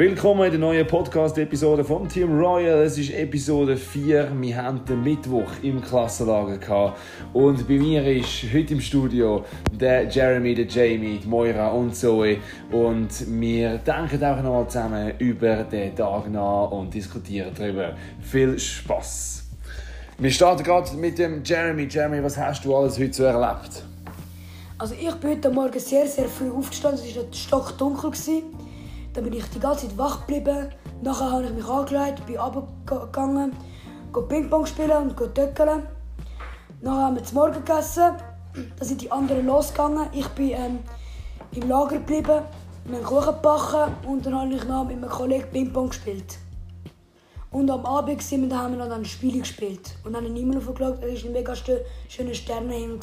Willkommen in der neuen Podcast-Episode vom Team Royal. Es ist Episode 4. Wir hatten den Mittwoch im Klassenlager. Und bei mir ist heute im Studio der Jeremy, der Jamie, die Moira und Zoe. Und wir denken auch noch zusammen über den Tag nach und diskutieren darüber. Viel Spaß! Wir starten gerade mit dem Jeremy. Jeremy, was hast du alles heute so erlebt? Also ich bin heute Morgen sehr, sehr früh aufgestanden. Es war stockdunkel. Dann bin ich die ganze Zeit wach geblieben. Nachher habe ich mich angelegt, bin runtergegangen, Ping-Pong spielen und töckeln. Nachher haben wir zum Morgen gegessen. Dann sind die anderen losgegangen. Ich bin ähm, im Lager geblieben, wir haben Kuchen gebacken und dann habe ich noch mit einem Kollegen Ping-Pong gespielt. Und am Abend sind wir, haben wir noch ein Spiel gespielt. Und dann haben wir immer geschaut, es war ein mega schöner Sternenhimmel.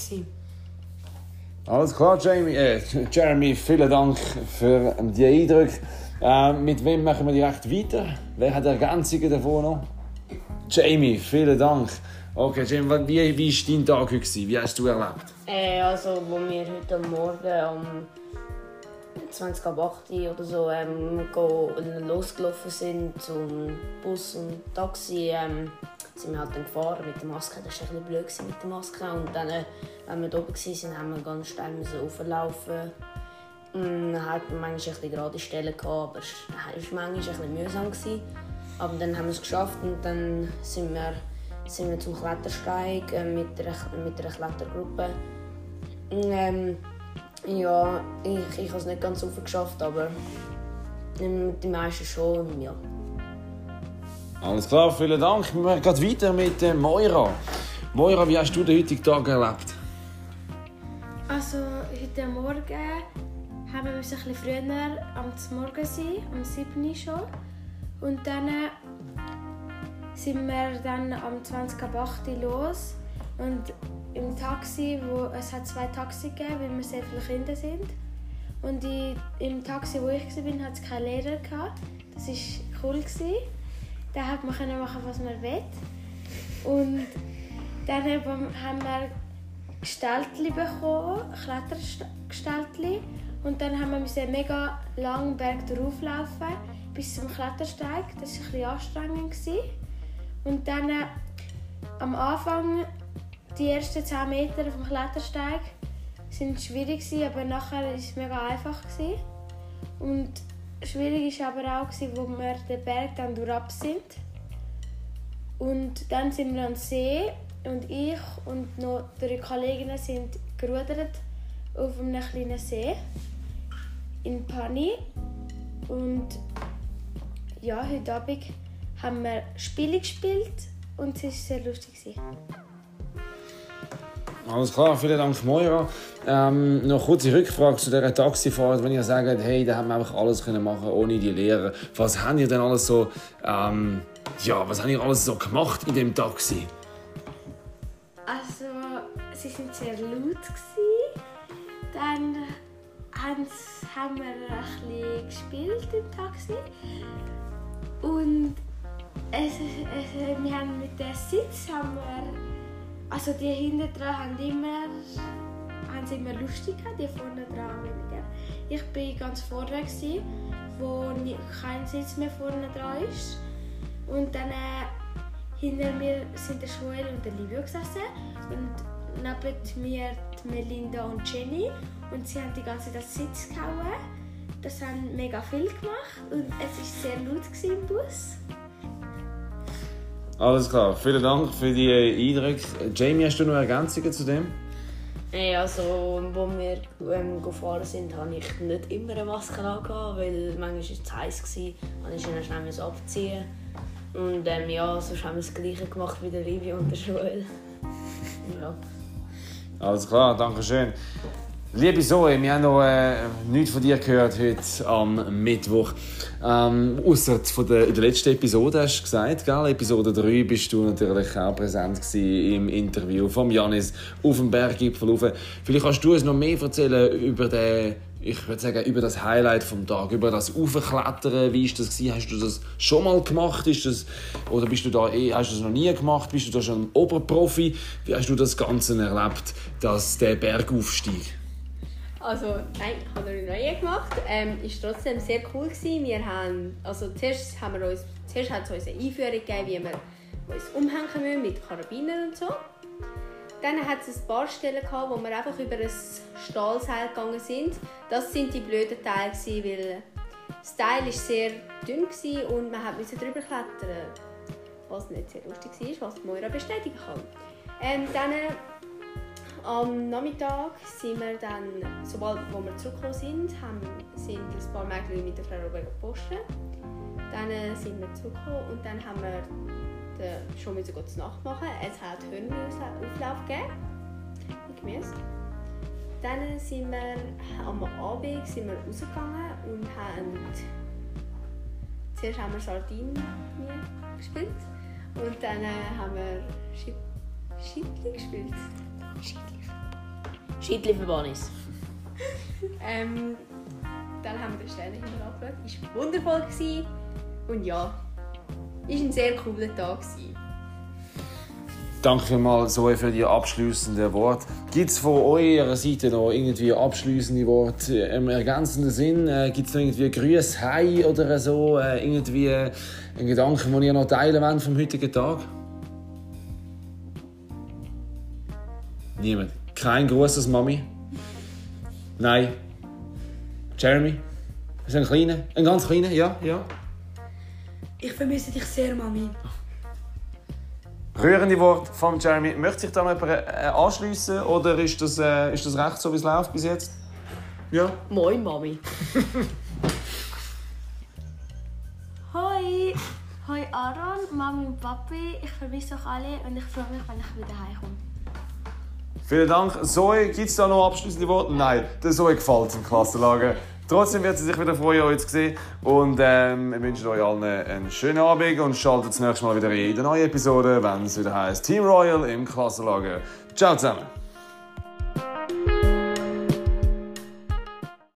Alles klar, Jamie. Äh, Jeremy, vielen Dank für die Eindrücke. Äh, mit wem machen wir direkt weiter? Wer hat Ergänzungen davon noch? Jamie, vielen Dank. Okay, Jamie, wie, wie war dein Tag heute? Wie hast du erlebt? Äh, also, wo wir heute Morgen um 20 ab 8 oder so ähm, losgelaufen sind zum Bus und Taxi, ähm, sind wir halt dann gefahren mit der Maske. Das war ein bisschen blöd mit der Maske. Und dann, äh, wenn wir oben waren, haben wir ganz auflaufen. Und dann hatten wir manchmal ein gerade Stellen, aber es war manchmal ein bisschen mühsam. Gewesen. Aber dann haben wir es geschafft und dann sind wir, sind wir zum Klettersteig äh, mit, einer, mit einer Klettergruppe. Ähm, ja, ich, ich habe es nicht ganz so geschafft, aber die meisten schon, ja. Alles klar, vielen Dank. Wir machen gerade weiter mit äh, Moira. Moira, wie hast du den heutigen Tag erlebt? Also, heute Morgen haben wir ein bisschen früher am Morgen sein, um 7 Uhr schon. Und dann sind wir dann am 20 ab 8 Uhr los. Und im Taxi, wo, es hat zwei Taxi gegeben, weil wir sehr viele Kinder sind. Und die, im Taxi, wo ich war, hat es keinen Lehrer. Gehabt. Das war cool. Gewesen. Da hat man machen, was man will. Und dann haben wir Gestaltli bekommen, Klettergestaltli. Und dann haben wir einen mega langen Berg drauflaufen bis zum Klettersteig. Das war ein anstrengend. Und dann äh, am Anfang, die ersten 10 Meter vom Klettersteig, sind schwierig, aber nachher war es mega einfach. Und schwierig war aber auch, wo wir den Berg dann durchab sind. Und dann sind wir am See und ich und noch drei Kolleginnen sind gerudert auf einem kleinen See in Pani. Und ja, heute Abend haben wir Spiele gespielt und es war sehr lustig. Alles klar, vielen Dank, Moira. Ähm, noch kurze Rückfrage zu dieser Taxifahrt. Wenn ihr sagt, hey, da haben wir einfach alles können machen ohne die Lehrer. Was habt ihr denn alles so, ähm, ja, was habt ihr alles so gemacht in dem Taxi? Also, sie sind sehr laut gewesen. Dann haben wir ein bisschen gespielt im Taxi und es, es, wir haben mit dem Sitz haben wir also die hinten dran haben immer, haben sie immer lustig die vorne dran weniger. Ich war ganz vorne, gewesen, wo kein Sitz mehr vorne dran ist. Und dann äh, hinter mir sind der Joel und der Livio gesessen. Und neben mir die Melinda und Jenny. Und sie haben die ganze Zeit Sitz gehauen. Das haben mega viel gemacht und es war sehr laut im Bus. Alles klar, vielen Dank für die Eindrücke. Jamie, hast du noch Ergänzungen zu dem? Hey, also, wo wir ähm, gefahren sind, hatte ich nicht immer eine Maske an, weil manchmal war es heiß, und ich musste schnell abziehen. Und ähm, ja, sonst haben wir das Gleiche gemacht wie der Livia und der Joel. ja. Alles klar, danke schön. Liebe Zoe, wir haben noch äh, nichts von dir gehört heute am Mittwoch. Ähm, Außer der, in der letzten Episode hast du gesagt, gell? Episode 3 bist du natürlich auch präsent im Interview von Janis auf dem Berggipfel rauf. Vielleicht kannst du uns noch mehr erzählen über den, ich würde sagen, über das Highlight vom Tag, über das Aufklettern. Wie ist das gewesen? Hast du das schon mal gemacht? Ist das, oder bist du da, eh, hast du das noch nie gemacht? Bist du da schon ein Oberprofi? Wie hast du das Ganze erlebt, dass der Bergaufstieg? Also, nein, ich habe noch neue gemacht. Ähm, ist trotzdem sehr cool gewesen. Wir haben, also zuerst haben wir uns, zuerst hat es uns eine Einführung gegeben, wie wir uns umhängen müssen mit Karabinern und so. Dann hat es ein paar Stellen gehabt, wo wir einfach über ein Stahlseil gegangen sind. Das sind die blöden Teile gewesen, weil das Teil war sehr dünn gewesen und man musste drüber klettern. Was nicht sehr lustig war, was Moira bestätigen kann. Ähm, dann am Nachmittag sind wir dann, sobald wo wir zurückgekommen sind, haben, sind ein paar Mädchen mit der Frau Robert gepostet. Dann äh, sind wir zurückgekommen und dann haben wir den, schon müssen zur Nacht machen. Es hat Hörnerauflauf gegeben mit Gemüse. Dann sind wir am Abend sind wir rausgegangen und haben zuerst haben wir Sardinen gespielt und dann äh, haben wir Schiedli gespielt. Schiedli für Bonis. ähm, dann haben wir den Sternenhimmel angeschaut. Es war wundervoll. Gewesen. Und ja, es war ein sehr cooler Tag. Gewesen. Danke vielmals Zoe für die abschließenden Worte. Gibt es von eurer Seite noch irgendwie abschließende Worte im ergänzenden Sinn? Äh, Gibt es noch irgendwie Grüße, Hi oder so? Äh, irgendwie einen Gedanken, den ihr noch teilen wollt vom heutigen Tag? Niemand. Kein großes Mami? Nein. Jeremy? Ist ein kleiner? Ein ganz kleiner? Ja, ja. Ich vermisse dich sehr, Mami. Rührende Wort von Jeremy. Möchte sich da noch jemand äh, anschließen oder ist das, äh, ist das recht so, wie es läuft bis jetzt? Ja. Moin, Mami. Hoi! Hoi Aaron, Mami und Papi. Ich vermisse euch alle und ich freue mich, wenn ich wieder heimkomme. Vielen Dank. Zoe, gibt es da noch abschließende Worte? Nein, der Zoe gefällt im Klassenlager. Trotzdem wird sie sich wieder freuen, euch zu sehen. Und ähm, wir wünschen euch allen einen schönen Abend und schaltet das nächste Mal wieder in der neuen Episode, wenn es wieder heißt Team Royal im Klassenlager. Ciao zusammen.